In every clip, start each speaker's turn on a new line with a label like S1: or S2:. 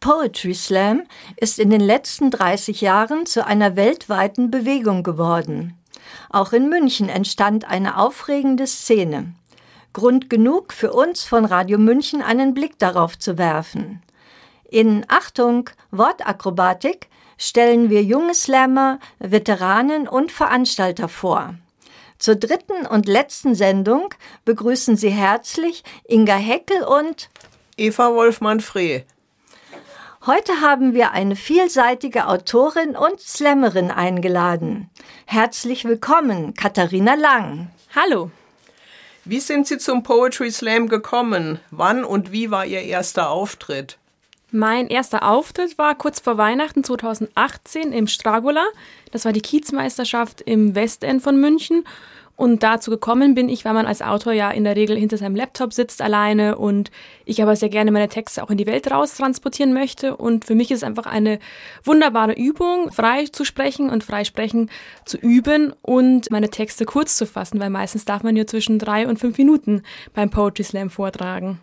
S1: Poetry Slam ist in den letzten 30 Jahren zu einer weltweiten Bewegung geworden. Auch in München entstand eine aufregende Szene. Grund genug für uns von Radio München einen Blick darauf zu werfen. In Achtung, Wortakrobatik stellen wir junge Slammer, Veteranen und Veranstalter vor. Zur dritten und letzten Sendung begrüßen Sie herzlich Inga Heckel und
S2: Eva Wolfmann-Freh.
S1: Heute haben wir eine vielseitige Autorin und Slammerin eingeladen. Herzlich willkommen, Katharina Lang.
S3: Hallo.
S2: Wie sind Sie zum Poetry Slam gekommen? Wann und wie war Ihr erster Auftritt?
S3: Mein erster Auftritt war kurz vor Weihnachten 2018 im Stragula. Das war die Kiezmeisterschaft im Westend von München. Und dazu gekommen bin ich, weil man als Autor ja in der Regel hinter seinem Laptop sitzt alleine und ich aber sehr gerne meine Texte auch in die Welt raus transportieren möchte. Und für mich ist es einfach eine wunderbare Übung, frei zu sprechen und frei sprechen zu üben und meine Texte kurz zu fassen, weil meistens darf man ja zwischen drei und fünf Minuten beim Poetry Slam vortragen.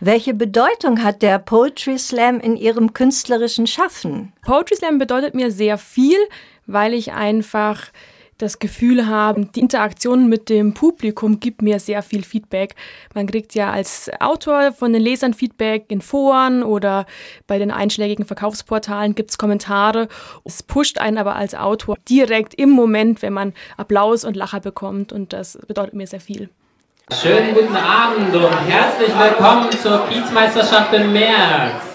S1: Welche Bedeutung hat der Poetry Slam in Ihrem künstlerischen Schaffen?
S3: Poetry Slam bedeutet mir sehr viel, weil ich einfach das Gefühl habe, die Interaktion mit dem Publikum gibt mir sehr viel Feedback. Man kriegt ja als Autor von den Lesern Feedback in Foren oder bei den einschlägigen Verkaufsportalen gibt es Kommentare. Es pusht einen aber als Autor direkt im Moment, wenn man Applaus und Lacher bekommt und das bedeutet mir sehr viel.
S4: Schönen guten Abend und herzlich willkommen zur Kiezmeisterschaft im März.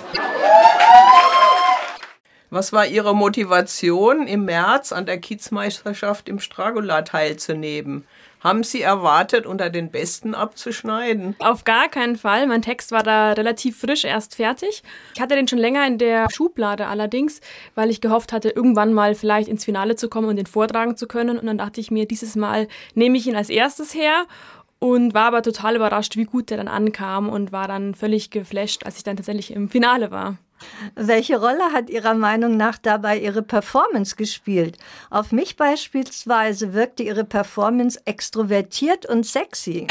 S2: Was war Ihre Motivation, im März an der Kiezmeisterschaft im Stragula teilzunehmen? Haben Sie erwartet, unter den Besten abzuschneiden?
S3: Auf gar keinen Fall. Mein Text war da relativ frisch erst fertig. Ich hatte den schon länger in der Schublade allerdings, weil ich gehofft hatte, irgendwann mal vielleicht ins Finale zu kommen und den vortragen zu können. Und dann dachte ich mir, dieses Mal nehme ich ihn als erstes her und war aber total überrascht, wie gut der dann ankam und war dann völlig geflasht, als ich dann tatsächlich im Finale war.
S1: Welche Rolle hat Ihrer Meinung nach dabei Ihre Performance gespielt? Auf mich beispielsweise wirkte Ihre Performance extrovertiert und sexy.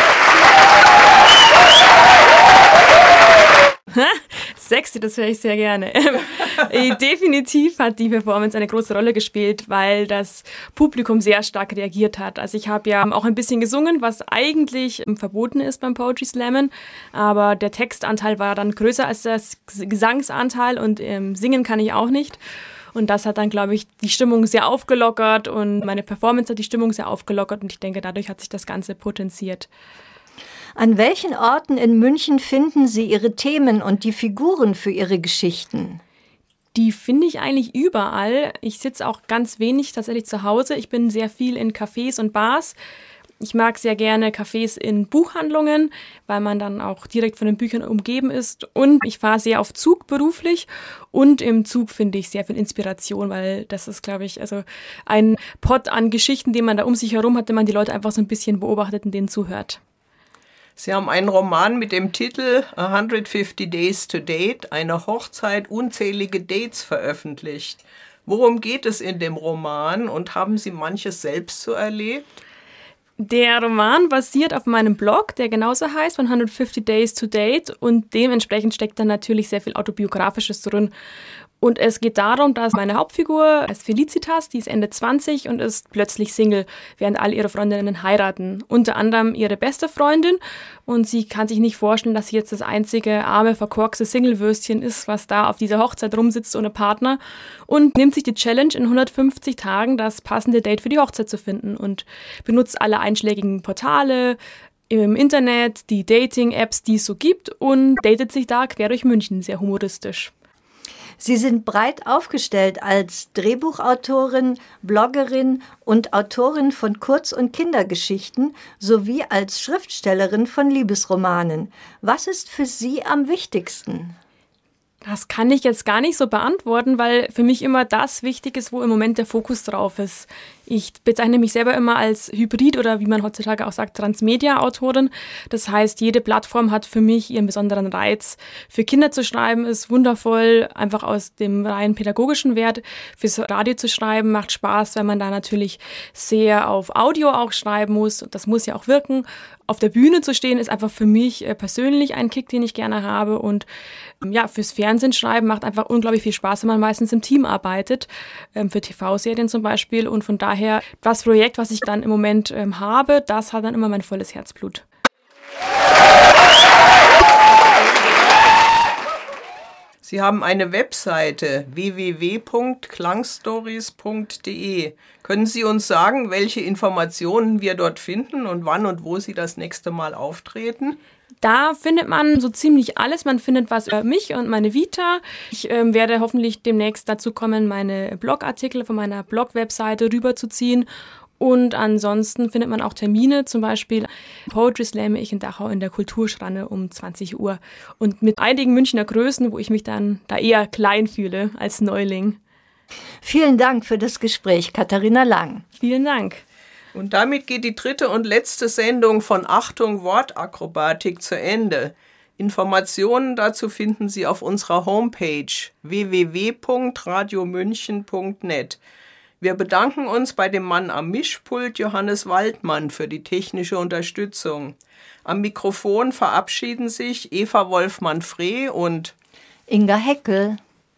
S3: Sexy, das höre ich sehr gerne. Äh, definitiv hat die Performance eine große Rolle gespielt, weil das Publikum sehr stark reagiert hat. Also ich habe ja auch ein bisschen gesungen, was eigentlich verboten ist beim Poetry Slammen, aber der Textanteil war dann größer als der Gesangsanteil und ähm, singen kann ich auch nicht. Und das hat dann, glaube ich, die Stimmung sehr aufgelockert und meine Performance hat die Stimmung sehr aufgelockert und ich denke, dadurch hat sich das Ganze potenziert.
S1: An welchen Orten in München finden Sie Ihre Themen und die Figuren für Ihre Geschichten?
S3: Die finde ich eigentlich überall. Ich sitze auch ganz wenig tatsächlich zu Hause. Ich bin sehr viel in Cafés und Bars. Ich mag sehr gerne Cafés in Buchhandlungen, weil man dann auch direkt von den Büchern umgeben ist. Und ich fahre sehr auf Zug beruflich. Und im Zug finde ich sehr viel Inspiration, weil das ist, glaube ich, also ein Pot an Geschichten, den man da um sich herum hat, wenn man die Leute einfach so ein bisschen beobachtet und denen zuhört.
S2: Sie haben einen Roman mit dem Titel 150 Days to Date, eine Hochzeit, unzählige Dates veröffentlicht. Worum geht es in dem Roman und haben Sie manches selbst so erlebt?
S3: Der Roman basiert auf meinem Blog, der genauso heißt, 150 Days to Date und dementsprechend steckt da natürlich sehr viel Autobiografisches drin. Und es geht darum, dass meine Hauptfigur heißt Felicitas, die ist Ende 20 und ist plötzlich Single, während all ihre Freundinnen heiraten. Unter anderem ihre beste Freundin. Und sie kann sich nicht vorstellen, dass sie jetzt das einzige arme, verkorkste Singlewürstchen ist, was da auf dieser Hochzeit rumsitzt ohne Partner. Und nimmt sich die Challenge, in 150 Tagen das passende Date für die Hochzeit zu finden. Und benutzt alle einschlägigen Portale, im Internet, die Dating-Apps, die es so gibt und datet sich da quer durch München, sehr humoristisch.
S1: Sie sind breit aufgestellt als Drehbuchautorin, Bloggerin und Autorin von Kurz- und Kindergeschichten sowie als Schriftstellerin von Liebesromanen. Was ist für Sie am wichtigsten?
S3: Das kann ich jetzt gar nicht so beantworten, weil für mich immer das wichtig ist, wo im Moment der Fokus drauf ist. Ich bezeichne mich selber immer als Hybrid oder wie man heutzutage auch sagt, Transmedia-Autorin. Das heißt, jede Plattform hat für mich ihren besonderen Reiz. Für Kinder zu schreiben ist wundervoll, einfach aus dem rein pädagogischen Wert. Fürs Radio zu schreiben macht Spaß, wenn man da natürlich sehr auf Audio auch schreiben muss. Das muss ja auch wirken auf der Bühne zu stehen, ist einfach für mich äh, persönlich ein Kick, den ich gerne habe. Und ähm, ja, fürs Fernsehen schreiben macht einfach unglaublich viel Spaß, wenn man meistens im Team arbeitet, ähm, für TV-Serien zum Beispiel. Und von daher, das Projekt, was ich dann im Moment ähm, habe, das hat dann immer mein volles Herzblut.
S2: Sie haben eine Webseite www.klangstories.de. Können Sie uns sagen, welche Informationen wir dort finden und wann und wo Sie das nächste Mal auftreten?
S3: Da findet man so ziemlich alles. Man findet was über mich und meine Vita. Ich ähm, werde hoffentlich demnächst dazu kommen, meine Blogartikel von meiner Blog-Webseite rüberzuziehen und ansonsten findet man auch Termine, zum Beispiel Poetry Slamme ich in Dachau in der Kulturschranne um 20 Uhr. Und mit einigen Münchner Größen, wo ich mich dann da eher klein fühle als Neuling.
S1: Vielen Dank für das Gespräch, Katharina Lang.
S3: Vielen Dank.
S2: Und damit geht die dritte und letzte Sendung von Achtung Wortakrobatik zu Ende. Informationen dazu finden Sie auf unserer Homepage www.radiomünchen.net. Wir bedanken uns bei dem Mann am Mischpult Johannes Waldmann für die technische Unterstützung. Am Mikrofon verabschieden sich Eva Wolfmann-Freh und
S1: Inga Heckel.